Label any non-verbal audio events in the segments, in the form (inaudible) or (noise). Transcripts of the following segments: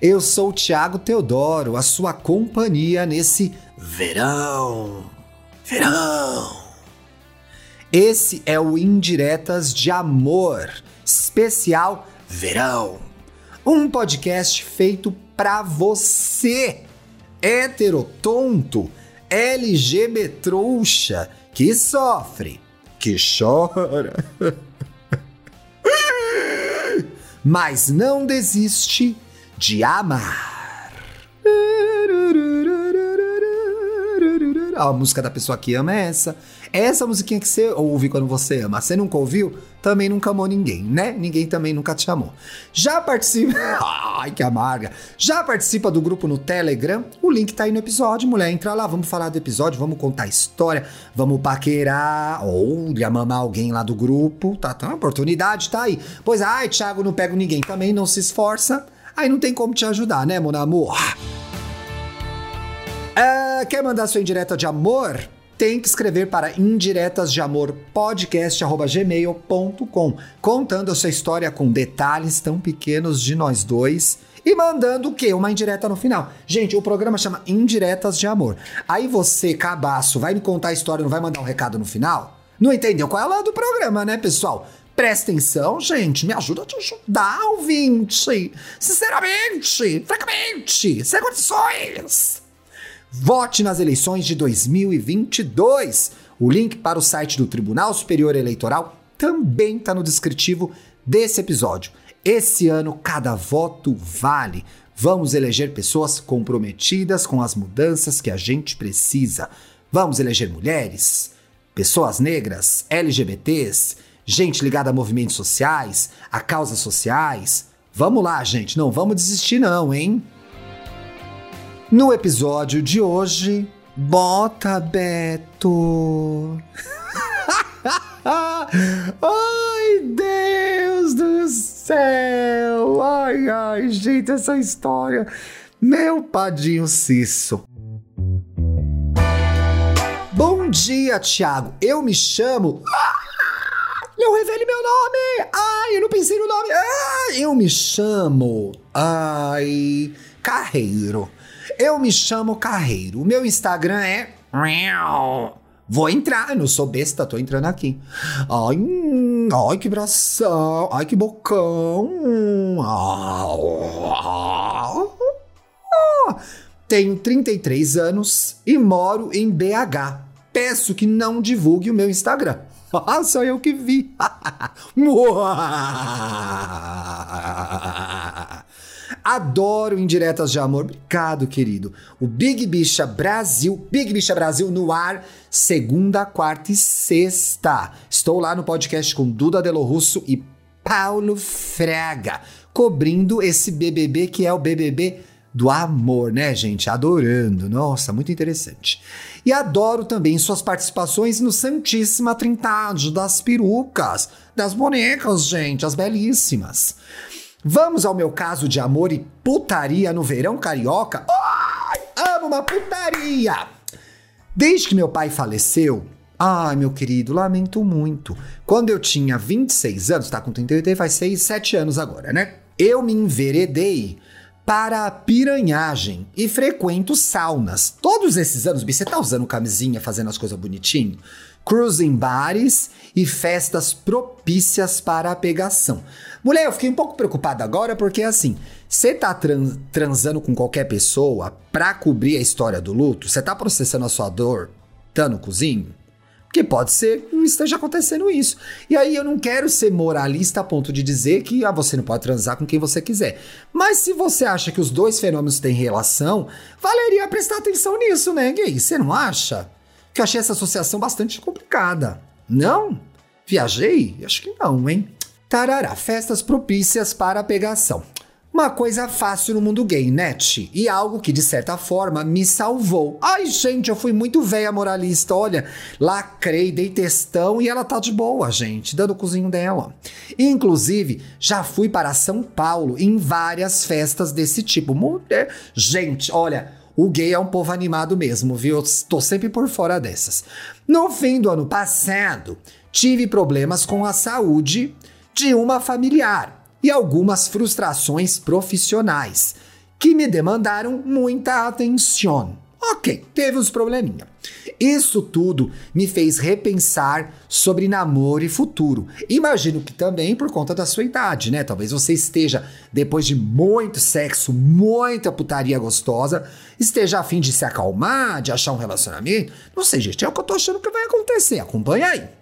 Eu sou o Thiago Teodoro, a sua companhia nesse verão. Verão. Esse é o Indiretas de Amor, especial Verão. Um podcast feito pra você, hétero tonto, LGBT trouxa, que sofre, que chora. Mas não desiste de amar. A música da pessoa que ama é essa. É essa musiquinha que você ouve quando você ama. Você nunca ouviu? Também nunca amou ninguém, né? Ninguém também nunca te amou. Já participa. (laughs) Ai, que amarga. Já participa do grupo no Telegram? O link tá aí no episódio, mulher. Entra lá, vamos falar do episódio, vamos contar história, vamos paquerar ou mamar alguém lá do grupo. Tá, tá, a oportunidade tá aí. Pois, ai, Thiago, não pego ninguém também, não se esforça. Aí não tem como te ajudar, né, mon amor? Ah, quer mandar sua indireta de amor? Tem que escrever para indiretas de amor podcast@gmail.com, contando a sua história com detalhes tão pequenos de nós dois e mandando o quê? Uma indireta no final. Gente, o programa chama Indiretas de Amor. Aí você, cabaço, vai me contar a história, não vai mandar um recado no final? Não entendeu qual é a lá do programa, né, pessoal? Presta atenção, gente. Me ajuda a te ajudar, ouvinte. Sinceramente, francamente, sem condições. Vote nas eleições de 2022. O link para o site do Tribunal Superior Eleitoral também está no descritivo desse episódio. Esse ano, cada voto vale. Vamos eleger pessoas comprometidas com as mudanças que a gente precisa. Vamos eleger mulheres, pessoas negras, LGBTs gente ligada a movimentos sociais, a causas sociais. Vamos lá, gente, não vamos desistir não, hein? No episódio de hoje, bota Beto. (laughs) ai, Deus do céu! Ai, ai, gente, essa história. Meu padinho Cisso. Bom dia, Thiago. Eu me chamo. Não revele meu nome! Ai, eu não pensei no nome! Ah, eu me chamo. Ai. Carreiro. Eu me chamo Carreiro. O meu Instagram é. Vou entrar, eu não sou besta, tô entrando aqui. Ai, ai que bração, ai que bocão. Tenho 33 anos e moro em BH. Peço que não divulgue o meu Instagram. (laughs) Ah, só eu que vi. (laughs) Adoro indiretas de amor. Obrigado, querido. O Big Bicha Brasil, Big Bicha Brasil no ar, segunda, quarta e sexta. Estou lá no podcast com Duda Delo Russo e Paulo Fraga, cobrindo esse BBB que é o BBB do amor, né, gente? Adorando. Nossa, muito interessante. E adoro também suas participações no Santíssima Trindade das perucas, das bonecas, gente, as belíssimas. Vamos ao meu caso de amor e putaria no verão carioca? Ai, amo uma putaria! Desde que meu pai faleceu, ai meu querido, lamento muito. Quando eu tinha 26 anos, tá com 38, faz 6, 7 anos agora, né? Eu me enveredei para a piranhagem e frequento saunas. Todos esses anos, você tá usando camisinha, fazendo as coisas bonitinho? Cruising bares e festas propícias para a pegação. Mulher, eu fiquei um pouco preocupada agora porque assim, você tá trans transando com qualquer pessoa pra cobrir a história do luto? Você tá processando a sua dor? Tá no cozinho? Porque pode ser que esteja acontecendo isso. E aí eu não quero ser moralista a ponto de dizer que ah, você não pode transar com quem você quiser. Mas se você acha que os dois fenômenos têm relação, valeria prestar atenção nisso, né, gay? Você não acha? Que eu achei essa associação bastante complicada. Não? Viajei? Acho que não, hein? Tarará, festas propícias para a pegação. Uma coisa fácil no mundo gay, net. E algo que, de certa forma, me salvou. Ai, gente, eu fui muito velha moralista. Olha, lacrei, dei testão e ela tá de boa, gente, dando o cozinho dela. Inclusive, já fui para São Paulo em várias festas desse tipo. Gente, olha, O gay é um povo animado mesmo, viu? Eu tô sempre por fora dessas. No fim do ano passado, tive problemas com a saúde de uma familiar e algumas frustrações profissionais que me demandaram muita atenção. Ok, teve uns probleminha. Isso tudo me fez repensar sobre namoro e futuro. Imagino que também por conta da sua idade, né? Talvez você esteja, depois de muito sexo, muita putaria gostosa, esteja a fim de se acalmar, de achar um relacionamento. Não sei, gente, é o que eu tô achando que vai acontecer. Acompanha aí.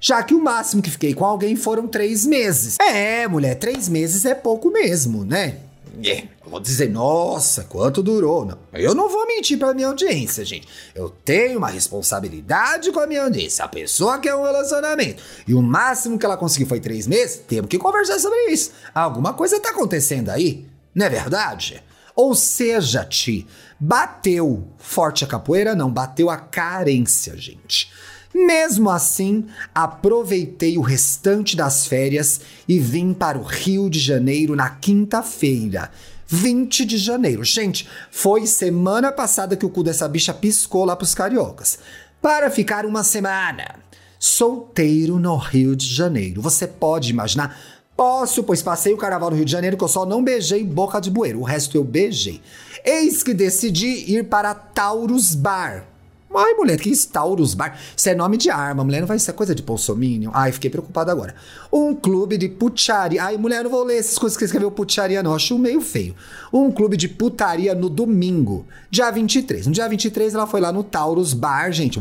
Já que o máximo que fiquei com alguém foram três meses. É, mulher, três meses é pouco mesmo, né? É, vou dizer, nossa, quanto durou. Não, eu não vou mentir pra minha audiência, gente. Eu tenho uma responsabilidade com a minha audiência. A pessoa quer um relacionamento. E o máximo que ela conseguiu foi três meses. Temos que conversar sobre isso. Alguma coisa tá acontecendo aí, não é verdade? Ou seja, Ti, bateu forte a capoeira? Não, bateu a carência, gente. Mesmo assim, aproveitei o restante das férias e vim para o Rio de Janeiro na quinta-feira. 20 de janeiro. Gente, foi semana passada que o cu dessa bicha piscou lá pros cariocas. Para ficar uma semana. Solteiro no Rio de Janeiro. Você pode imaginar? Posso, pois passei o carnaval no Rio de Janeiro que eu só não beijei boca de bueiro. O resto eu beijei. Eis que decidi ir para Taurus Bar Ai, mulher, que Taurus Bar. Isso é nome de arma, mulher. Não vai ser coisa de Bolsominion. Ai, fiquei preocupado agora. Um clube de putaria. Ai, mulher, não vou ler essas coisas que escreveu putaria, não. Acho meio feio. Um clube de putaria no domingo, dia 23. No dia 23, ela foi lá no Taurus Bar, gente.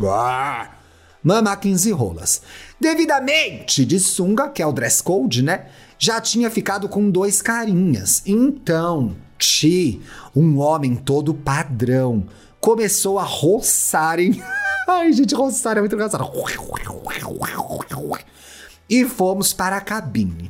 Mamar 15 rolas. Devidamente de sunga, que é o dress code, né? Já tinha ficado com dois carinhas. Então, Ti, um homem todo padrão começou a roçar em. (laughs) Ai, gente, roçar é muito engraçado. E fomos para a cabine.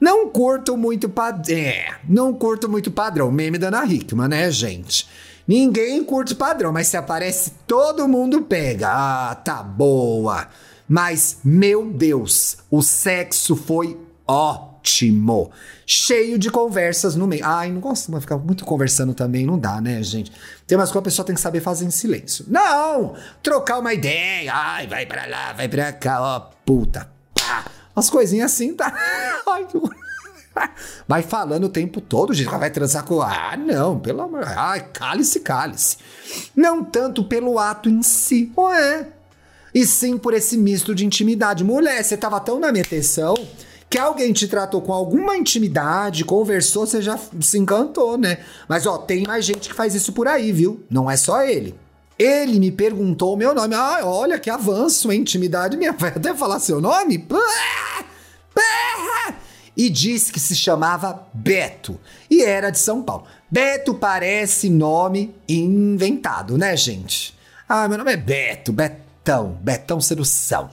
Não curto muito padrão. É, não curto muito padrão. Meme da Ana Hickman, né, gente? Ninguém curte padrão, mas se aparece, todo mundo pega. Ah, tá boa. Mas, meu Deus, o sexo foi ó ótimo. Cheio de conversas no meio. Ai, não gosto de ficar muito conversando também, não dá, né, gente? Tem umas coisas que a pessoa tem que saber fazer em silêncio. Não! Trocar uma ideia. Ai, vai pra lá, vai pra cá, ó, puta. Pá. Umas coisinhas assim, tá? (laughs) Ai, que... Vai falando o tempo todo, gente. Vai transar com. Ah, não, pelo amor. Ai, cale-se, cale-se. Não tanto pelo ato em si. Ué. E sim por esse misto de intimidade. Mulher, você tava tão na minha atenção que alguém te tratou com alguma intimidade, conversou, você já se encantou, né? Mas ó, tem mais gente que faz isso por aí, viu? Não é só ele. Ele me perguntou o meu nome. Ah, olha que avanço, hein? Intimidade minha. (laughs) Vai até falar seu nome? E disse que se chamava Beto e era de São Paulo. Beto parece nome inventado, né, gente? Ah, meu nome é Beto, Betão, Betão Sedução.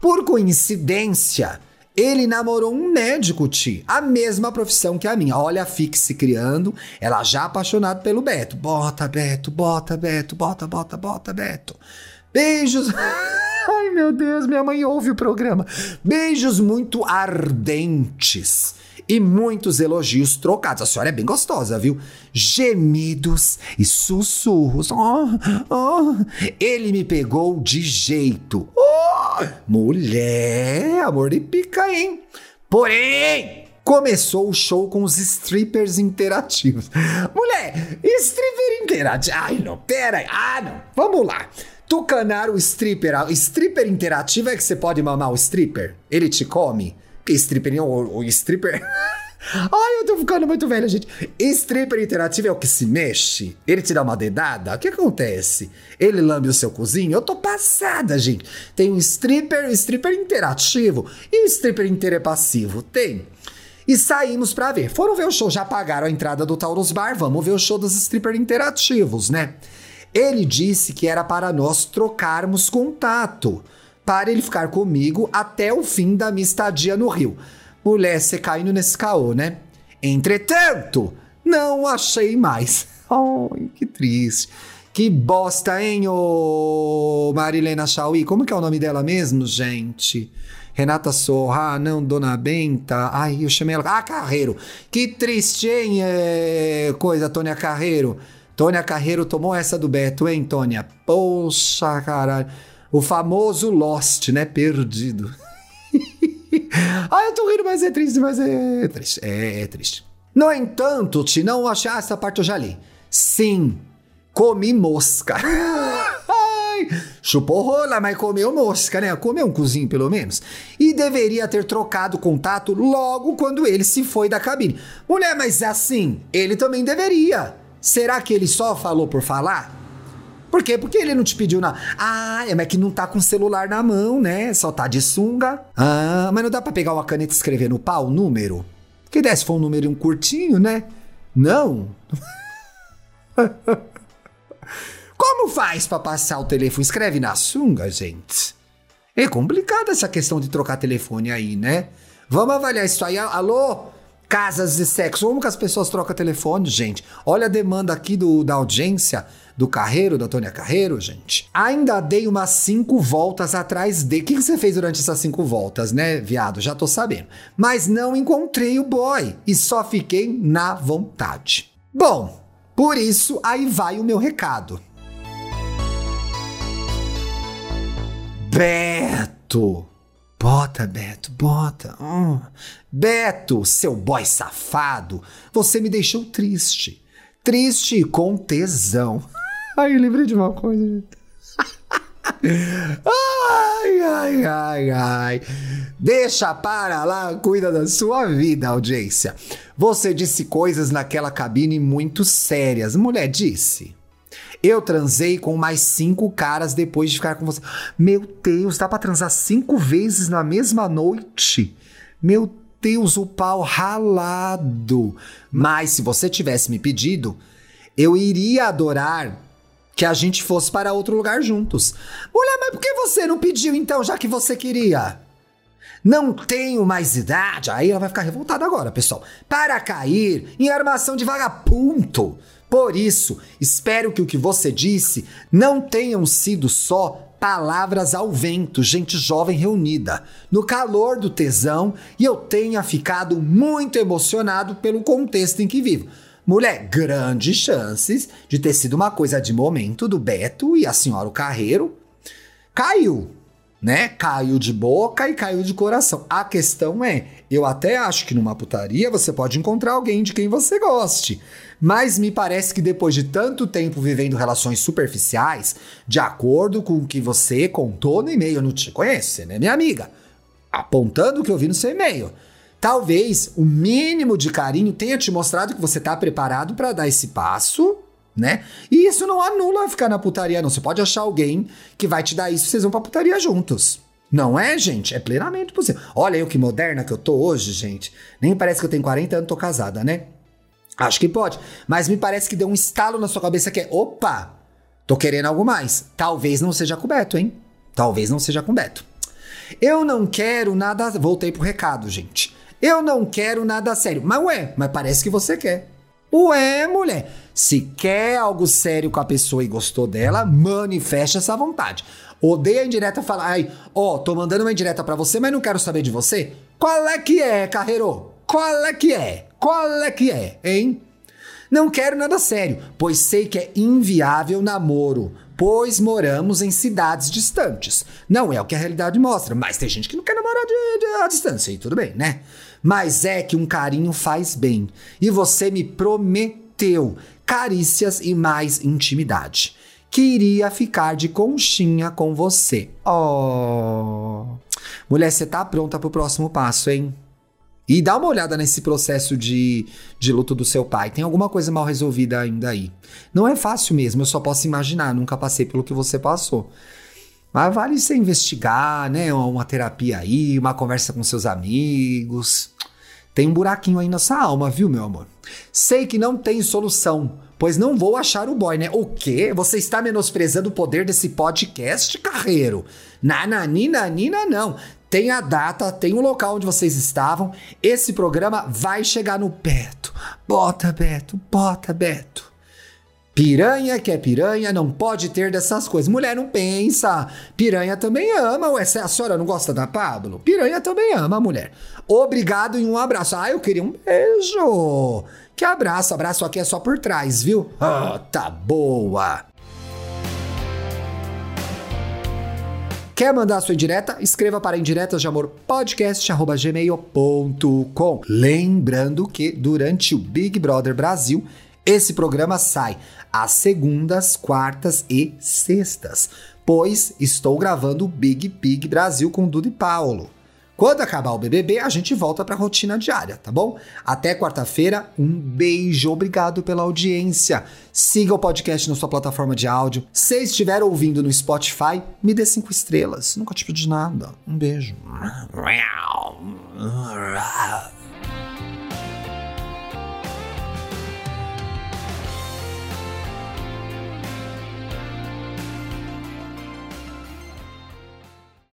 Por coincidência, ele namorou um médico, Ti, a mesma profissão que a minha. Olha a Fix se criando, ela já apaixonada pelo Beto. Bota, Beto, bota, Beto, bota, bota, bota, Beto. Beijos. (laughs) Ai, meu Deus, minha mãe ouve o programa. Beijos muito ardentes e muitos elogios trocados. A senhora é bem gostosa, viu? Gemidos e sussurros. Oh, oh. Ele me pegou de jeito. Oh, mulher, amor de pica, hein? Porém, começou o show com os strippers interativos. Mulher, stripper interativo. Ai, não, pera aí. Ah, não. Vamos lá. Tucanar o stripper. Stripper interativo é que você pode mamar o stripper? Ele te come? Stripper, o, o stripper. (laughs) Ai, eu tô ficando muito velha, gente. Stripper interativo é o que se mexe? Ele te dá uma dedada? O que acontece? Ele lambe o seu cozinho? Eu tô passada, gente. Tem um stripper, stripper interativo e um stripper inteiro é passivo. Tem. E saímos pra ver. Foram ver o show, já pagaram a entrada do Taurus Bar, vamos ver o show dos stripper interativos, né? Ele disse que era para nós trocarmos contato para ele ficar comigo até o fim da minha estadia no Rio. Mulher, você caindo nesse caô, né? Entretanto, não achei mais. (laughs) Ai, que triste. Que bosta, hein, ô Marilena Chauí? Como que é o nome dela mesmo, gente? Renata Sorra, não, Dona Benta. Ai, eu chamei ela. Ah, Carreiro. Que triste, hein, é... coisa, Tônia Carreiro. Tônia Carreiro tomou essa do Beto, hein, Tônia? Poxa, caralho. O famoso Lost, né? Perdido. (laughs) ah, eu tô rindo, mas é triste, mas é triste. É, é triste. No entanto, te não achar essa parte eu já li. Sim, comi mosca. (laughs) Ai, chupou rola, mas comeu mosca, né? Comeu um cozinho, pelo menos. E deveria ter trocado contato logo quando ele se foi da cabine. Mulher, mas assim, ele também deveria. Será que ele só falou por falar? Por quê? Porque ele não te pediu nada. Ah, é, que não tá com o celular na mão, né? Só tá de sunga. Ah, mas não dá pra pegar uma caneta e escrever no pau o número? Que desse for um número um curtinho, né? Não. (laughs) Como faz para passar o telefone? Escreve na sunga, gente. É complicada essa questão de trocar telefone aí, né? Vamos avaliar isso aí. Alô? Casas de sexo. Como que as pessoas trocam telefone, gente? Olha a demanda aqui do, da audiência do Carreiro, da Tônia Carreiro, gente. Ainda dei umas cinco voltas atrás de. O que, você fez durante essas cinco voltas, né, viado? Já tô sabendo. Mas não encontrei o boy e só fiquei na vontade. Bom, por isso aí vai o meu recado. Beto! Bota, Beto, bota. Hum. Beto, seu boy safado, você me deixou triste. Triste com tesão. Ai, lembrei de uma coisa. (laughs) ai, ai, ai, ai. Deixa para lá, cuida da sua vida, audiência. Você disse coisas naquela cabine muito sérias. Mulher disse. Eu transei com mais cinco caras depois de ficar com você. Meu Deus, dá pra transar cinco vezes na mesma noite? Meu Deus, o pau ralado. Mas se você tivesse me pedido, eu iria adorar que a gente fosse para outro lugar juntos. Mulher, mas por que você não pediu então, já que você queria? Não tenho mais idade. Aí ela vai ficar revoltada agora, pessoal. Para cair em armação de vagabundo. Por isso, espero que o que você disse não tenham sido só palavras ao vento, gente jovem reunida, no calor do tesão, e eu tenha ficado muito emocionado pelo contexto em que vivo. Mulher, grandes chances de ter sido uma coisa de momento do Beto e a senhora o Carreiro. Caiu, né? Caiu de boca e caiu de coração. A questão é, eu até acho que numa putaria você pode encontrar alguém de quem você goste. Mas me parece que depois de tanto tempo vivendo relações superficiais, de acordo com o que você contou no e-mail, eu não te conheço, né, minha amiga? Apontando o que eu vi no seu e-mail. Talvez o mínimo de carinho tenha te mostrado que você está preparado para dar esse passo, né? E isso não anula ficar na putaria, não. Você pode achar alguém que vai te dar isso, vocês vão pra putaria juntos. Não é, gente? É plenamente possível. Olha eu que moderna que eu tô hoje, gente. Nem parece que eu tenho 40 anos, tô casada, né? Acho que pode. Mas me parece que deu um estalo na sua cabeça que é: opa, tô querendo algo mais. Talvez não seja coberto, hein? Talvez não seja coberto. Eu não quero nada. Voltei pro recado, gente. Eu não quero nada sério. Mas ué, mas parece que você quer. Ué, mulher, se quer algo sério com a pessoa e gostou dela, manifeste essa vontade. Odeia a indireta falar, ai, ó, oh, tô mandando uma indireta para você, mas não quero saber de você. Qual é que é, carreiro? Qual é que é? Qual é que é, hein? Não quero nada sério, pois sei que é inviável namoro, pois moramos em cidades distantes. Não é o que a realidade mostra, mas tem gente que não quer namorar de, de, à distância, e tudo bem, né? Mas é que um carinho faz bem. E você me prometeu carícias e mais intimidade. Queria ficar de conchinha com você. Oh. Mulher, você tá pronta pro próximo passo, hein? E dá uma olhada nesse processo de, de luto do seu pai. Tem alguma coisa mal resolvida ainda aí. Não é fácil mesmo, eu só posso imaginar, nunca passei pelo que você passou. Mas vale você investigar, né? Uma terapia aí, uma conversa com seus amigos. Tem um buraquinho aí nessa alma, viu, meu amor? Sei que não tem solução, pois não vou achar o boy, né? O quê? Você está menosprezando o poder desse podcast, carreiro? Nananina, nina, não. Tem a data, tem o local onde vocês estavam. Esse programa vai chegar no Beto. Bota, Beto, bota, Beto. Piranha que é piranha não pode ter dessas coisas. Mulher não pensa. Piranha também ama. Ué, a senhora não gosta da Pablo? Piranha também ama, mulher. Obrigado e um abraço. Ah, eu queria um beijo. Que abraço. Abraço aqui é só por trás, viu? Ah, tá boa. Quer mandar sua indireta? Escreva para indiretas de amor podcast@gmail.com. Lembrando que durante o Big Brother Brasil, esse programa sai às segundas, quartas e sextas, pois estou gravando o Big Big Brasil com Dudu e Paulo. Quando acabar o BBB, a gente volta para a rotina diária, tá bom? Até quarta-feira, um beijo, obrigado pela audiência. Siga o podcast na sua plataforma de áudio. Se estiver ouvindo no Spotify, me dê cinco estrelas. Nunca te pedi nada. Um beijo.